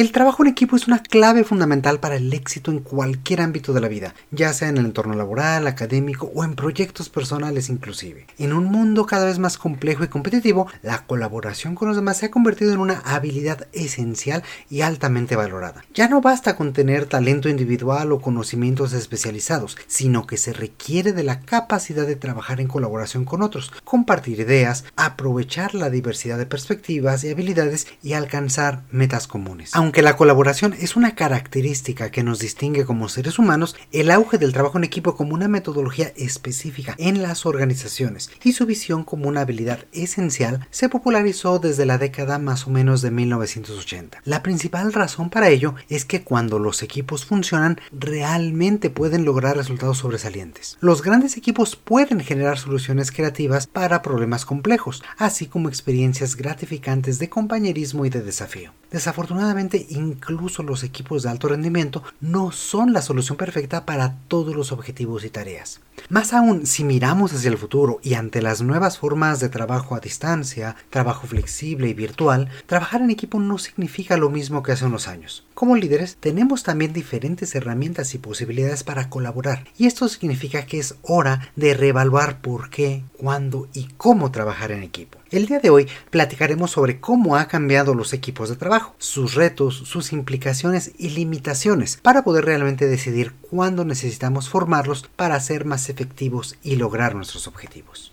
El trabajo en equipo es una clave fundamental para el éxito en cualquier ámbito de la vida, ya sea en el entorno laboral, académico o en proyectos personales inclusive. En un mundo cada vez más complejo y competitivo, la colaboración con los demás se ha convertido en una habilidad esencial y altamente valorada. Ya no basta con tener talento individual o conocimientos especializados, sino que se requiere de la capacidad de trabajar en colaboración con otros, compartir ideas, aprovechar la diversidad de perspectivas y habilidades y alcanzar metas comunes. La colaboración es una característica que nos distingue como seres humanos, el auge del trabajo en equipo como una metodología específica en las organizaciones y su visión como una habilidad esencial se popularizó desde la década más o menos de 1980. La principal razón para ello es que cuando los equipos funcionan realmente pueden lograr resultados sobresalientes. Los grandes equipos pueden generar soluciones creativas para problemas complejos, así como experiencias gratificantes de compañerismo y de desafío. Desafortunadamente, incluso los equipos de alto rendimiento no son la solución perfecta para todos los objetivos y tareas. Más aún, si miramos hacia el futuro y ante las nuevas formas de trabajo a distancia, trabajo flexible y virtual, trabajar en equipo no significa lo mismo que hace unos años. Como líderes, tenemos también diferentes herramientas y posibilidades para colaborar, y esto significa que es hora de reevaluar por qué, cuándo y cómo trabajar en equipo. El día de hoy platicaremos sobre cómo ha cambiado los equipos de trabajo, sus retos, sus implicaciones y limitaciones para poder realmente decidir cuándo necesitamos formarlos para ser más efectivos y lograr nuestros objetivos.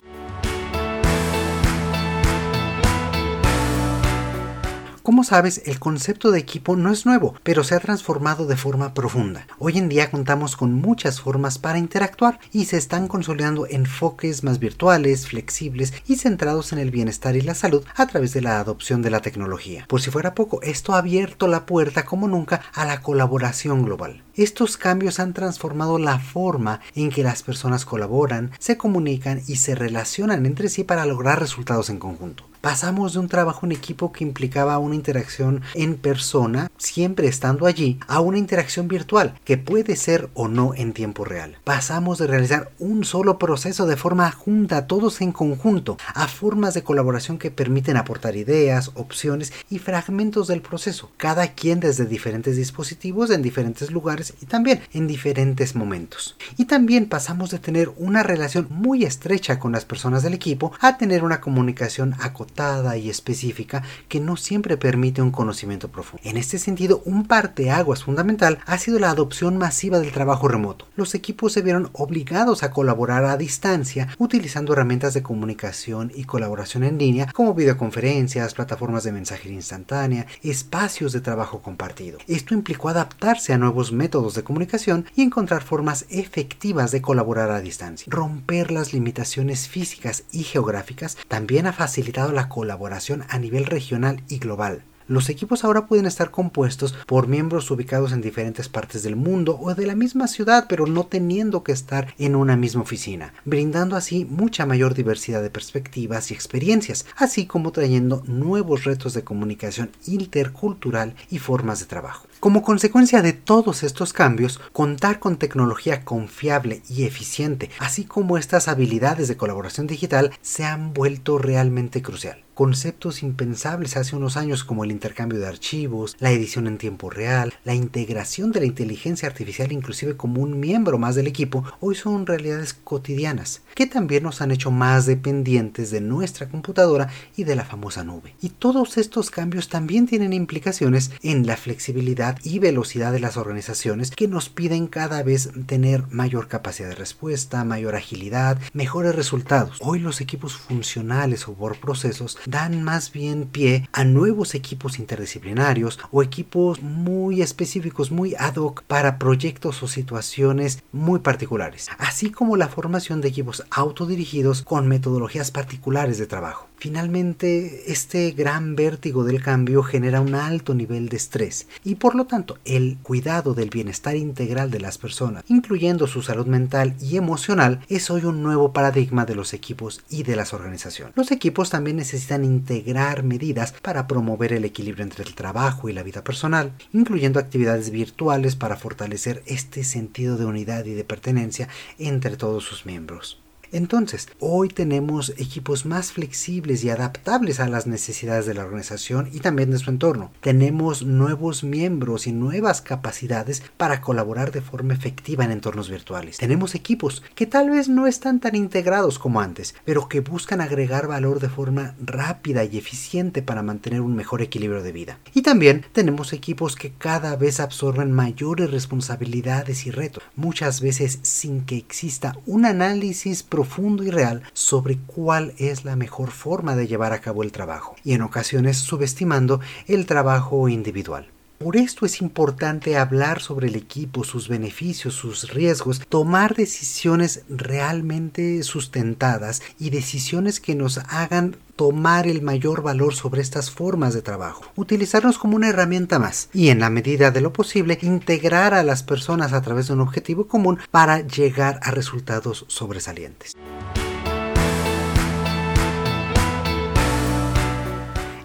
Como sabes, el concepto de equipo no es nuevo, pero se ha transformado de forma profunda. Hoy en día contamos con muchas formas para interactuar y se están consolidando enfoques más virtuales, flexibles y centrados en el bienestar y la salud a través de la adopción de la tecnología. Por si fuera poco, esto ha abierto la puerta como nunca a la colaboración global. Estos cambios han transformado la forma en que las personas colaboran, se comunican y se relacionan entre sí para lograr resultados en conjunto. Pasamos de un trabajo en equipo que implicaba una interacción en persona, siempre estando allí, a una interacción virtual, que puede ser o no en tiempo real. Pasamos de realizar un solo proceso de forma junta, todos en conjunto, a formas de colaboración que permiten aportar ideas, opciones y fragmentos del proceso, cada quien desde diferentes dispositivos en diferentes lugares y también en diferentes momentos. Y también pasamos de tener una relación muy estrecha con las personas del equipo a tener una comunicación acotada y específica que no siempre permite un conocimiento profundo. En este sentido, un parteaguas fundamental ha sido la adopción masiva del trabajo remoto. Los equipos se vieron obligados a colaborar a distancia utilizando herramientas de comunicación y colaboración en línea como videoconferencias, plataformas de mensajería instantánea, espacios de trabajo compartido. Esto implicó adaptarse a nuevos métodos de comunicación y encontrar formas efectivas de colaborar a distancia. Romper las limitaciones físicas y geográficas también ha facilitado la colaboración a nivel regional y global. Los equipos ahora pueden estar compuestos por miembros ubicados en diferentes partes del mundo o de la misma ciudad, pero no teniendo que estar en una misma oficina, brindando así mucha mayor diversidad de perspectivas y experiencias, así como trayendo nuevos retos de comunicación intercultural y formas de trabajo. Como consecuencia de todos estos cambios, contar con tecnología confiable y eficiente, así como estas habilidades de colaboración digital, se han vuelto realmente crucial conceptos impensables hace unos años como el intercambio de archivos, la edición en tiempo real, la integración de la inteligencia artificial inclusive como un miembro más del equipo, hoy son realidades cotidianas, que también nos han hecho más dependientes de nuestra computadora y de la famosa nube. Y todos estos cambios también tienen implicaciones en la flexibilidad y velocidad de las organizaciones que nos piden cada vez tener mayor capacidad de respuesta, mayor agilidad, mejores resultados. Hoy los equipos funcionales o por procesos dan más bien pie a nuevos equipos interdisciplinarios o equipos muy específicos, muy ad hoc para proyectos o situaciones muy particulares, así como la formación de equipos autodirigidos con metodologías particulares de trabajo. Finalmente, este gran vértigo del cambio genera un alto nivel de estrés y por lo tanto el cuidado del bienestar integral de las personas, incluyendo su salud mental y emocional, es hoy un nuevo paradigma de los equipos y de las organizaciones. Los equipos también necesitan integrar medidas para promover el equilibrio entre el trabajo y la vida personal, incluyendo actividades virtuales para fortalecer este sentido de unidad y de pertenencia entre todos sus miembros. Entonces, hoy tenemos equipos más flexibles y adaptables a las necesidades de la organización y también de su entorno. Tenemos nuevos miembros y nuevas capacidades para colaborar de forma efectiva en entornos virtuales. Tenemos equipos que tal vez no están tan integrados como antes, pero que buscan agregar valor de forma rápida y eficiente para mantener un mejor equilibrio de vida. Y también tenemos equipos que cada vez absorben mayores responsabilidades y retos, muchas veces sin que exista un análisis profundo y real sobre cuál es la mejor forma de llevar a cabo el trabajo, y en ocasiones subestimando el trabajo individual. Por esto es importante hablar sobre el equipo, sus beneficios, sus riesgos, tomar decisiones realmente sustentadas y decisiones que nos hagan tomar el mayor valor sobre estas formas de trabajo, utilizarnos como una herramienta más y en la medida de lo posible integrar a las personas a través de un objetivo común para llegar a resultados sobresalientes.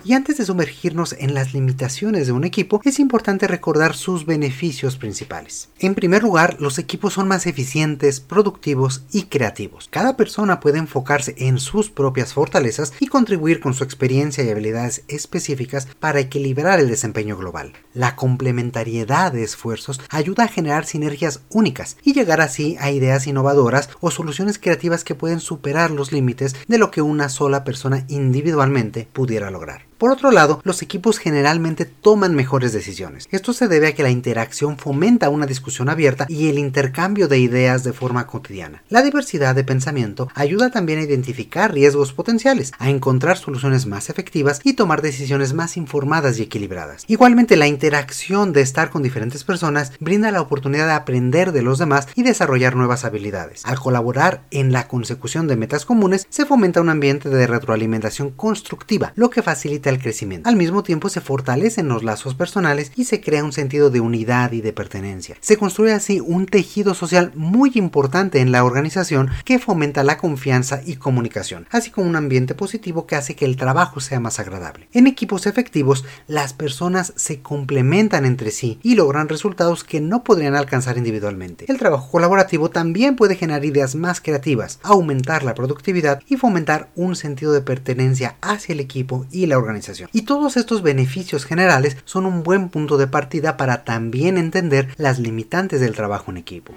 Y antes de sumergirnos en las limitaciones de un equipo, es importante recordar sus beneficios principales. En primer lugar, los equipos son más eficientes, productivos y creativos. Cada persona puede enfocarse en sus propias fortalezas y contribuir con su experiencia y habilidades específicas para equilibrar el desempeño global. La complementariedad de esfuerzos ayuda a generar sinergias únicas y llegar así a ideas innovadoras o soluciones creativas que pueden superar los límites de lo que una sola persona individualmente pudiera lograr. Por otro lado, los equipos generalmente toman mejores decisiones. Esto se debe a que la interacción fomenta una discusión abierta y el intercambio de ideas de forma cotidiana. La diversidad de pensamiento ayuda también a identificar riesgos potenciales, a encontrar soluciones más efectivas y tomar decisiones más informadas y equilibradas. Igualmente, la interacción de estar con diferentes personas brinda la oportunidad de aprender de los demás y desarrollar nuevas habilidades. Al colaborar en la consecución de metas comunes, se fomenta un ambiente de retroalimentación constructiva, lo que facilita crecimiento. Al mismo tiempo se fortalecen los lazos personales y se crea un sentido de unidad y de pertenencia. Se construye así un tejido social muy importante en la organización que fomenta la confianza y comunicación, así como un ambiente positivo que hace que el trabajo sea más agradable. En equipos efectivos, las personas se complementan entre sí y logran resultados que no podrían alcanzar individualmente. El trabajo colaborativo también puede generar ideas más creativas, aumentar la productividad y fomentar un sentido de pertenencia hacia el equipo y la organización. Y todos estos beneficios generales son un buen punto de partida para también entender las limitantes del trabajo en equipo.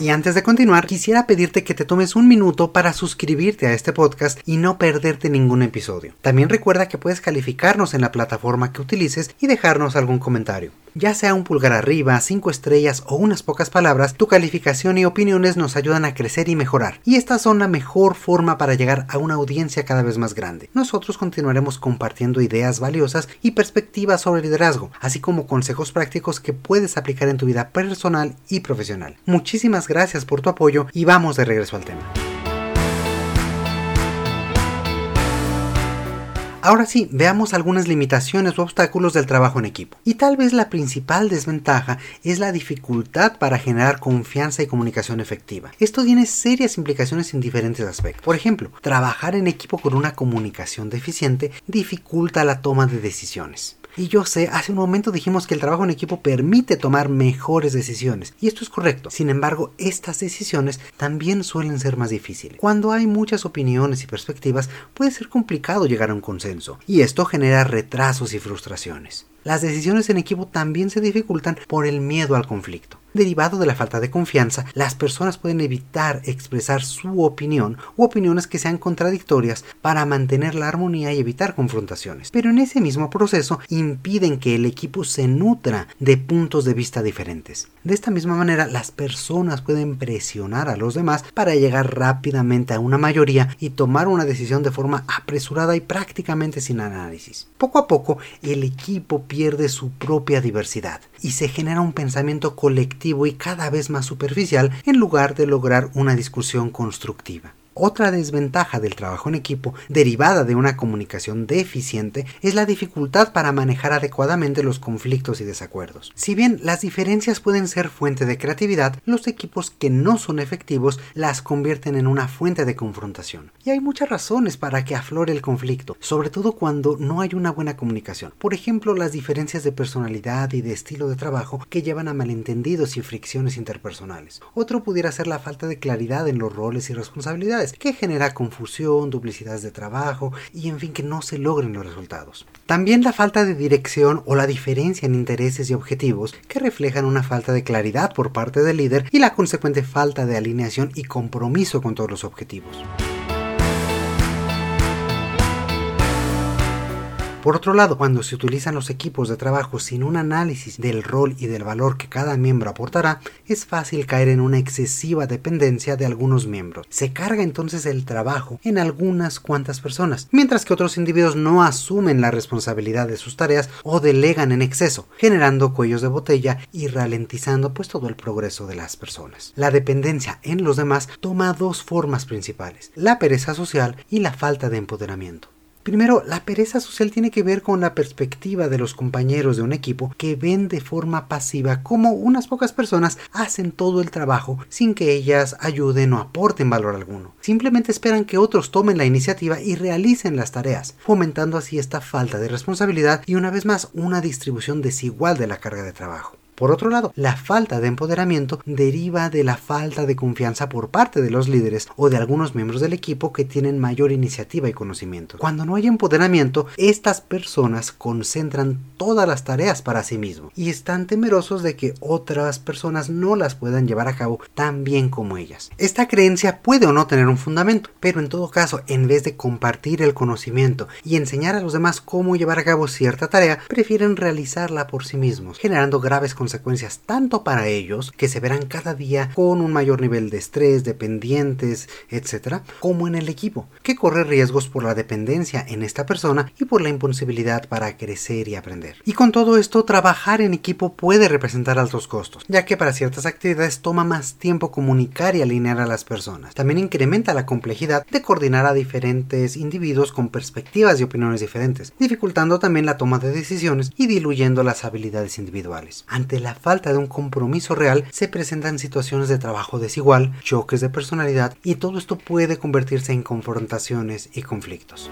Y antes de continuar, quisiera pedirte que te tomes un minuto para suscribirte a este podcast y no perderte ningún episodio. También recuerda que puedes calificarnos en la plataforma que utilices y dejarnos algún comentario. Ya sea un pulgar arriba, 5 estrellas o unas pocas palabras, tu calificación y opiniones nos ayudan a crecer y mejorar. Y estas son la mejor forma para llegar a una audiencia cada vez más grande. Nosotros continuaremos compartiendo ideas valiosas y perspectivas sobre liderazgo, así como consejos prácticos que puedes aplicar en tu vida personal y profesional. Muchísimas gracias por tu apoyo y vamos de regreso al tema. Ahora sí, veamos algunas limitaciones o obstáculos del trabajo en equipo. Y tal vez la principal desventaja es la dificultad para generar confianza y comunicación efectiva. Esto tiene serias implicaciones en diferentes aspectos. Por ejemplo, trabajar en equipo con una comunicación deficiente dificulta la toma de decisiones. Y yo sé, hace un momento dijimos que el trabajo en equipo permite tomar mejores decisiones. Y esto es correcto. Sin embargo, estas decisiones también suelen ser más difíciles. Cuando hay muchas opiniones y perspectivas, puede ser complicado llegar a un consenso. Y esto genera retrasos y frustraciones. Las decisiones en equipo también se dificultan por el miedo al conflicto. Derivado de la falta de confianza, las personas pueden evitar expresar su opinión u opiniones que sean contradictorias para mantener la armonía y evitar confrontaciones. Pero en ese mismo proceso impiden que el equipo se nutra de puntos de vista diferentes. De esta misma manera, las personas pueden presionar a los demás para llegar rápidamente a una mayoría y tomar una decisión de forma apresurada y prácticamente sin análisis. Poco a poco, el equipo pierde su propia diversidad y se genera un pensamiento colectivo y cada vez más superficial en lugar de lograr una discusión constructiva. Otra desventaja del trabajo en equipo, derivada de una comunicación deficiente, es la dificultad para manejar adecuadamente los conflictos y desacuerdos. Si bien las diferencias pueden ser fuente de creatividad, los equipos que no son efectivos las convierten en una fuente de confrontación. Y hay muchas razones para que aflore el conflicto, sobre todo cuando no hay una buena comunicación. Por ejemplo, las diferencias de personalidad y de estilo de trabajo que llevan a malentendidos y fricciones interpersonales. Otro pudiera ser la falta de claridad en los roles y responsabilidades que genera confusión, duplicidades de trabajo y en fin que no se logren los resultados. También la falta de dirección o la diferencia en intereses y objetivos que reflejan una falta de claridad por parte del líder y la consecuente falta de alineación y compromiso con todos los objetivos. Por otro lado, cuando se utilizan los equipos de trabajo sin un análisis del rol y del valor que cada miembro aportará, es fácil caer en una excesiva dependencia de algunos miembros. Se carga entonces el trabajo en algunas cuantas personas, mientras que otros individuos no asumen la responsabilidad de sus tareas o delegan en exceso, generando cuellos de botella y ralentizando pues todo el progreso de las personas. La dependencia en los demás toma dos formas principales, la pereza social y la falta de empoderamiento. Primero, la pereza social tiene que ver con la perspectiva de los compañeros de un equipo que ven de forma pasiva cómo unas pocas personas hacen todo el trabajo sin que ellas ayuden o aporten valor alguno. Simplemente esperan que otros tomen la iniciativa y realicen las tareas, fomentando así esta falta de responsabilidad y una vez más una distribución desigual de la carga de trabajo. Por otro lado, la falta de empoderamiento deriva de la falta de confianza por parte de los líderes o de algunos miembros del equipo que tienen mayor iniciativa y conocimiento. Cuando no hay empoderamiento, estas personas concentran todas las tareas para sí mismos y están temerosos de que otras personas no las puedan llevar a cabo tan bien como ellas. Esta creencia puede o no tener un fundamento, pero en todo caso, en vez de compartir el conocimiento y enseñar a los demás cómo llevar a cabo cierta tarea, prefieren realizarla por sí mismos, generando graves consecuencias consecuencias tanto para ellos, que se verán cada día con un mayor nivel de estrés, dependientes, etc., como en el equipo, que corre riesgos por la dependencia en esta persona y por la imposibilidad para crecer y aprender. Y con todo esto, trabajar en equipo puede representar altos costos, ya que para ciertas actividades toma más tiempo comunicar y alinear a las personas. También incrementa la complejidad de coordinar a diferentes individuos con perspectivas y opiniones diferentes, dificultando también la toma de decisiones y diluyendo las habilidades individuales. Ante la falta de un compromiso real se presentan situaciones de trabajo desigual, choques de personalidad y todo esto puede convertirse en confrontaciones y conflictos.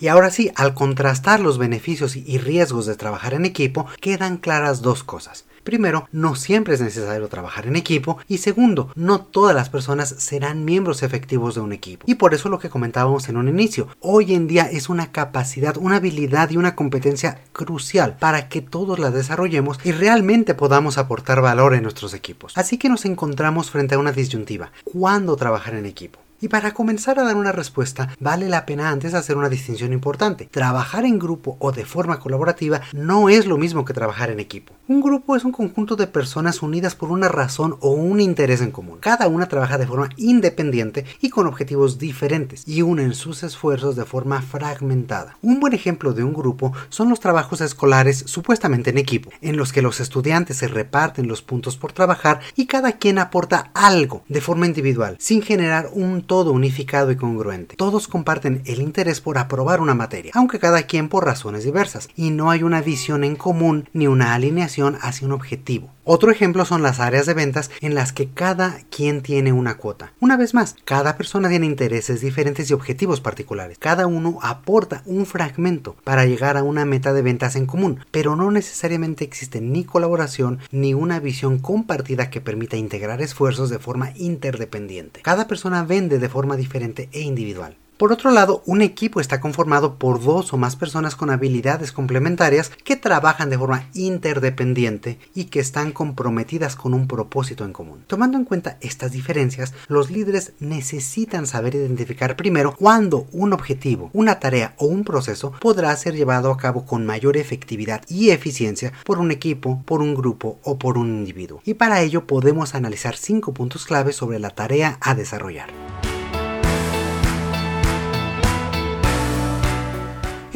Y ahora sí, al contrastar los beneficios y riesgos de trabajar en equipo, quedan claras dos cosas. Primero, no siempre es necesario trabajar en equipo y segundo, no todas las personas serán miembros efectivos de un equipo. Y por eso lo que comentábamos en un inicio, hoy en día es una capacidad, una habilidad y una competencia crucial para que todos la desarrollemos y realmente podamos aportar valor en nuestros equipos. Así que nos encontramos frente a una disyuntiva. ¿Cuándo trabajar en equipo? Y para comenzar a dar una respuesta, vale la pena antes hacer una distinción importante. Trabajar en grupo o de forma colaborativa no es lo mismo que trabajar en equipo. Un grupo es un conjunto de personas unidas por una razón o un interés en común. Cada una trabaja de forma independiente y con objetivos diferentes y unen sus esfuerzos de forma fragmentada. Un buen ejemplo de un grupo son los trabajos escolares supuestamente en equipo, en los que los estudiantes se reparten los puntos por trabajar y cada quien aporta algo de forma individual, sin generar un todo unificado y congruente. Todos comparten el interés por aprobar una materia, aunque cada quien por razones diversas, y no hay una visión en común ni una alineación hacia un objetivo. Otro ejemplo son las áreas de ventas en las que cada quien tiene una cuota. Una vez más, cada persona tiene intereses diferentes y objetivos particulares. Cada uno aporta un fragmento para llegar a una meta de ventas en común, pero no necesariamente existe ni colaboración ni una visión compartida que permita integrar esfuerzos de forma interdependiente. Cada persona vende de forma diferente e individual. Por otro lado, un equipo está conformado por dos o más personas con habilidades complementarias que trabajan de forma interdependiente y que están comprometidas con un propósito en común. Tomando en cuenta estas diferencias, los líderes necesitan saber identificar primero cuándo un objetivo, una tarea o un proceso podrá ser llevado a cabo con mayor efectividad y eficiencia por un equipo, por un grupo o por un individuo. Y para ello podemos analizar cinco puntos clave sobre la tarea a desarrollar.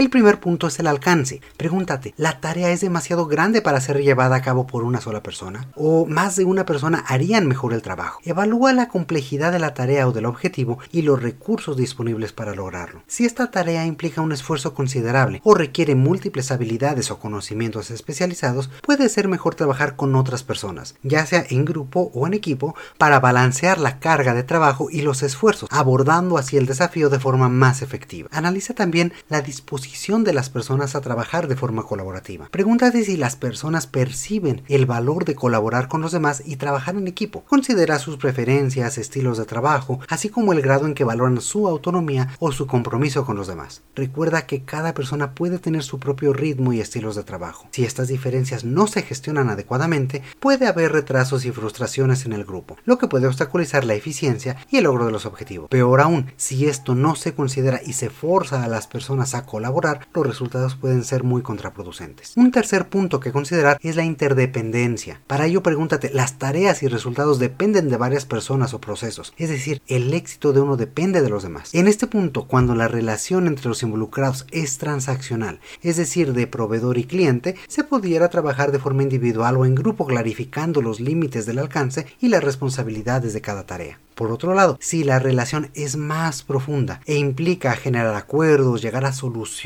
El primer punto es el alcance. Pregúntate, ¿la tarea es demasiado grande para ser llevada a cabo por una sola persona? ¿O más de una persona harían mejor el trabajo? Evalúa la complejidad de la tarea o del objetivo y los recursos disponibles para lograrlo. Si esta tarea implica un esfuerzo considerable o requiere múltiples habilidades o conocimientos especializados, puede ser mejor trabajar con otras personas, ya sea en grupo o en equipo, para balancear la carga de trabajo y los esfuerzos, abordando así el desafío de forma más efectiva. Analiza también la disposición de las personas a trabajar de forma colaborativa. Pregúntate si las personas perciben el valor de colaborar con los demás y trabajar en equipo. Considera sus preferencias, estilos de trabajo, así como el grado en que valoran su autonomía o su compromiso con los demás. Recuerda que cada persona puede tener su propio ritmo y estilos de trabajo. Si estas diferencias no se gestionan adecuadamente, puede haber retrasos y frustraciones en el grupo, lo que puede obstaculizar la eficiencia y el logro de los objetivos. Peor aún, si esto no se considera y se forza a las personas a colaborar, los resultados pueden ser muy contraproducentes. Un tercer punto que considerar es la interdependencia. Para ello pregúntate, ¿las tareas y resultados dependen de varias personas o procesos? Es decir, el éxito de uno depende de los demás. En este punto, cuando la relación entre los involucrados es transaccional, es decir, de proveedor y cliente, se pudiera trabajar de forma individual o en grupo clarificando los límites del alcance y las responsabilidades de cada tarea. Por otro lado, si la relación es más profunda e implica generar acuerdos, llegar a soluciones,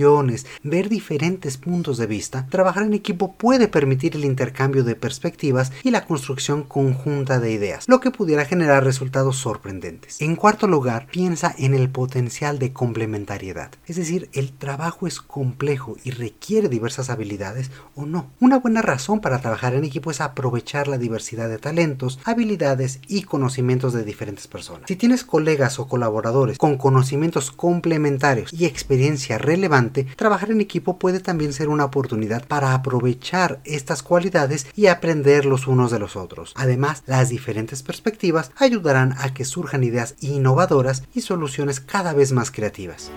ver diferentes puntos de vista, trabajar en equipo puede permitir el intercambio de perspectivas y la construcción conjunta de ideas, lo que pudiera generar resultados sorprendentes. En cuarto lugar, piensa en el potencial de complementariedad, es decir, el trabajo es complejo y requiere diversas habilidades o no. Una buena razón para trabajar en equipo es aprovechar la diversidad de talentos, habilidades y conocimientos de diferentes personas. Si tienes colegas o colaboradores con conocimientos complementarios y experiencia relevante, trabajar en equipo puede también ser una oportunidad para aprovechar estas cualidades y aprender los unos de los otros. Además, las diferentes perspectivas ayudarán a que surjan ideas innovadoras y soluciones cada vez más creativas.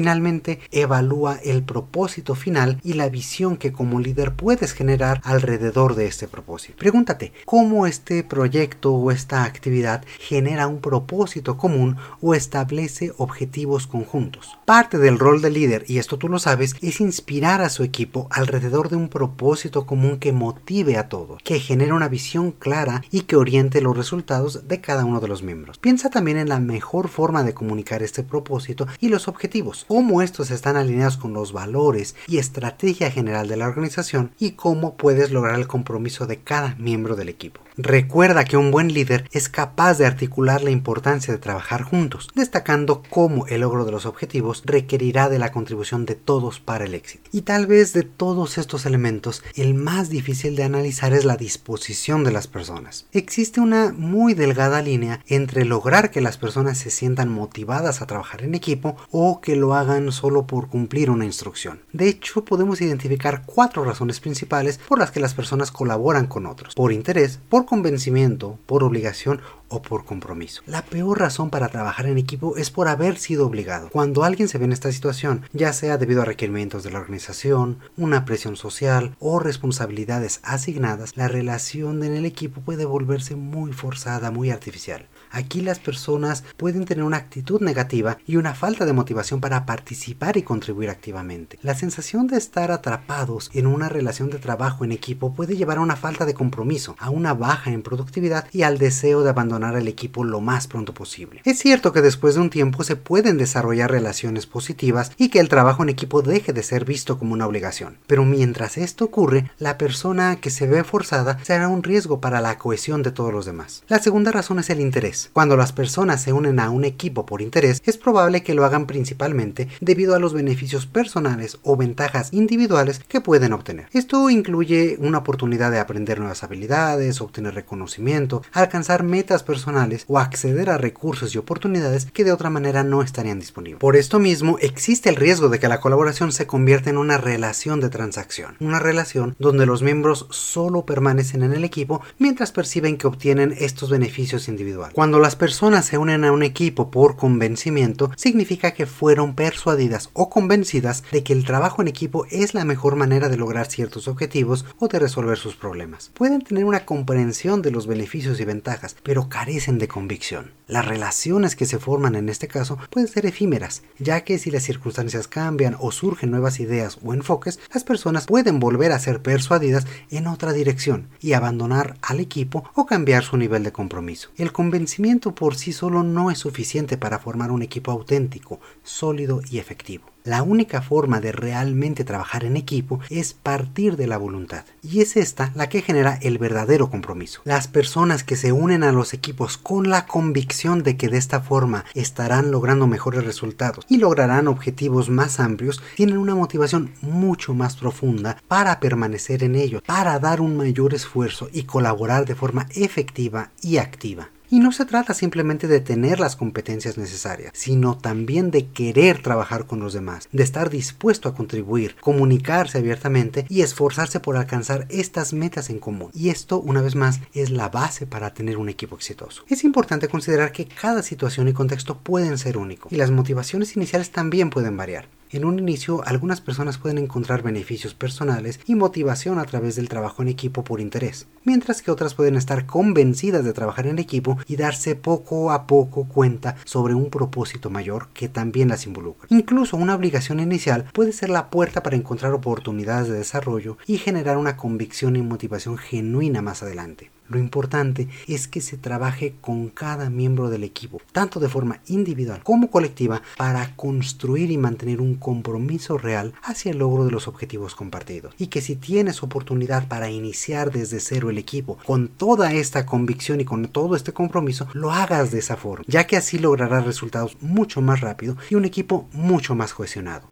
Finalmente, evalúa el propósito final y la visión que como líder puedes generar alrededor de este propósito. Pregúntate, ¿cómo este proyecto o esta actividad genera un propósito común o establece objetivos conjuntos? Parte del rol de líder, y esto tú lo sabes, es inspirar a su equipo alrededor de un propósito común que motive a todos, que genere una visión clara y que oriente los resultados de cada uno de los miembros. Piensa también en la mejor forma de comunicar este propósito y los objetivos cómo estos están alineados con los valores y estrategia general de la organización y cómo puedes lograr el compromiso de cada miembro del equipo. Recuerda que un buen líder es capaz de articular la importancia de trabajar juntos, destacando cómo el logro de los objetivos requerirá de la contribución de todos para el éxito. Y tal vez de todos estos elementos, el más difícil de analizar es la disposición de las personas. Existe una muy delgada línea entre lograr que las personas se sientan motivadas a trabajar en equipo o que lo hagan solo por cumplir una instrucción. De hecho, podemos identificar cuatro razones principales por las que las personas colaboran con otros. Por interés, por convencimiento, por obligación o por compromiso. La peor razón para trabajar en equipo es por haber sido obligado. Cuando alguien se ve en esta situación, ya sea debido a requerimientos de la organización, una presión social o responsabilidades asignadas, la relación en el equipo puede volverse muy forzada, muy artificial. Aquí las personas pueden tener una actitud negativa y una falta de motivación para participar y contribuir activamente. La sensación de estar atrapados en una relación de trabajo en equipo puede llevar a una falta de compromiso, a una baja en productividad y al deseo de abandonar el equipo lo más pronto posible. Es cierto que después de un tiempo se pueden desarrollar relaciones positivas y que el trabajo en equipo deje de ser visto como una obligación. Pero mientras esto ocurre, la persona que se ve forzada será un riesgo para la cohesión de todos los demás. La segunda razón es el interés. Cuando las personas se unen a un equipo por interés, es probable que lo hagan principalmente debido a los beneficios personales o ventajas individuales que pueden obtener. Esto incluye una oportunidad de aprender nuevas habilidades, obtener reconocimiento, alcanzar metas personales o acceder a recursos y oportunidades que de otra manera no estarían disponibles. Por esto mismo, existe el riesgo de que la colaboración se convierta en una relación de transacción, una relación donde los miembros solo permanecen en el equipo mientras perciben que obtienen estos beneficios individuales. Cuando las personas se unen a un equipo por convencimiento, significa que fueron persuadidas o convencidas de que el trabajo en equipo es la mejor manera de lograr ciertos objetivos o de resolver sus problemas. Pueden tener una comprensión de los beneficios y ventajas, pero carecen de convicción. Las relaciones que se forman en este caso pueden ser efímeras, ya que si las circunstancias cambian o surgen nuevas ideas o enfoques, las personas pueden volver a ser persuadidas en otra dirección y abandonar al equipo o cambiar su nivel de compromiso. El convencimiento por sí solo no es suficiente para formar un equipo auténtico, sólido y efectivo. La única forma de realmente trabajar en equipo es partir de la voluntad. Y es esta la que genera el verdadero compromiso. Las personas que se unen a los equipos con la convicción de que de esta forma estarán logrando mejores resultados y lograrán objetivos más amplios, tienen una motivación mucho más profunda para permanecer en ello, para dar un mayor esfuerzo y colaborar de forma efectiva y activa. Y no se trata simplemente de tener las competencias necesarias, sino también de querer trabajar con los demás, de estar dispuesto a contribuir, comunicarse abiertamente y esforzarse por alcanzar estas metas en común. Y esto, una vez más, es la base para tener un equipo exitoso. Es importante considerar que cada situación y contexto pueden ser únicos y las motivaciones iniciales también pueden variar. En un inicio, algunas personas pueden encontrar beneficios personales y motivación a través del trabajo en equipo por interés, mientras que otras pueden estar convencidas de trabajar en equipo y darse poco a poco cuenta sobre un propósito mayor que también las involucra. Incluso una obligación inicial puede ser la puerta para encontrar oportunidades de desarrollo y generar una convicción y motivación genuina más adelante. Lo importante es que se trabaje con cada miembro del equipo, tanto de forma individual como colectiva, para construir y mantener un compromiso real hacia el logro de los objetivos compartidos. Y que si tienes oportunidad para iniciar desde cero el equipo con toda esta convicción y con todo este compromiso, lo hagas de esa forma, ya que así lograrás resultados mucho más rápido y un equipo mucho más cohesionado.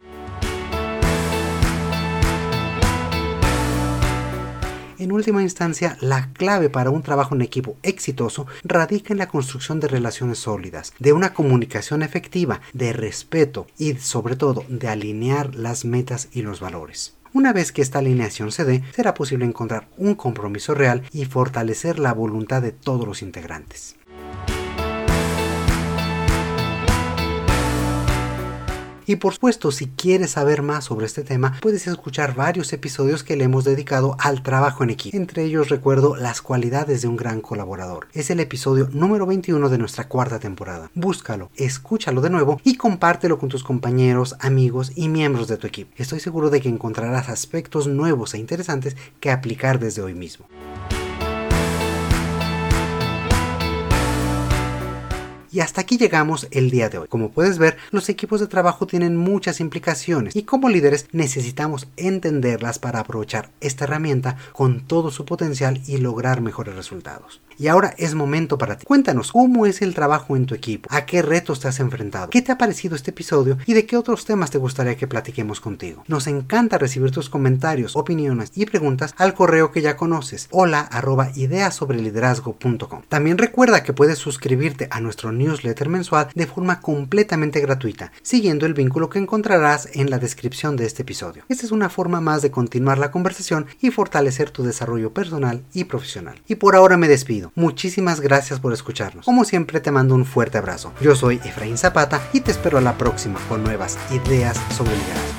En última instancia, la clave para un trabajo en equipo exitoso radica en la construcción de relaciones sólidas, de una comunicación efectiva, de respeto y sobre todo de alinear las metas y los valores. Una vez que esta alineación se dé, será posible encontrar un compromiso real y fortalecer la voluntad de todos los integrantes. Y por supuesto, si quieres saber más sobre este tema, puedes escuchar varios episodios que le hemos dedicado al trabajo en equipo. Entre ellos recuerdo las cualidades de un gran colaborador. Es el episodio número 21 de nuestra cuarta temporada. Búscalo, escúchalo de nuevo y compártelo con tus compañeros, amigos y miembros de tu equipo. Estoy seguro de que encontrarás aspectos nuevos e interesantes que aplicar desde hoy mismo. Y hasta aquí llegamos el día de hoy. Como puedes ver, los equipos de trabajo tienen muchas implicaciones y como líderes necesitamos entenderlas para aprovechar esta herramienta con todo su potencial y lograr mejores resultados. Y ahora es momento para ti. Cuéntanos cómo es el trabajo en tu equipo, a qué retos te has enfrentado, qué te ha parecido este episodio y de qué otros temas te gustaría que platiquemos contigo. Nos encanta recibir tus comentarios, opiniones y preguntas al correo que ya conoces, hola arroba ideasobreliderazgo.com. También recuerda que puedes suscribirte a nuestro newsletter mensual de forma completamente gratuita, siguiendo el vínculo que encontrarás en la descripción de este episodio. Esta es una forma más de continuar la conversación y fortalecer tu desarrollo personal y profesional. Y por ahora me despido. Muchísimas gracias por escucharnos. Como siempre te mando un fuerte abrazo. Yo soy Efraín Zapata y te espero a la próxima con nuevas ideas sobre liderazgo.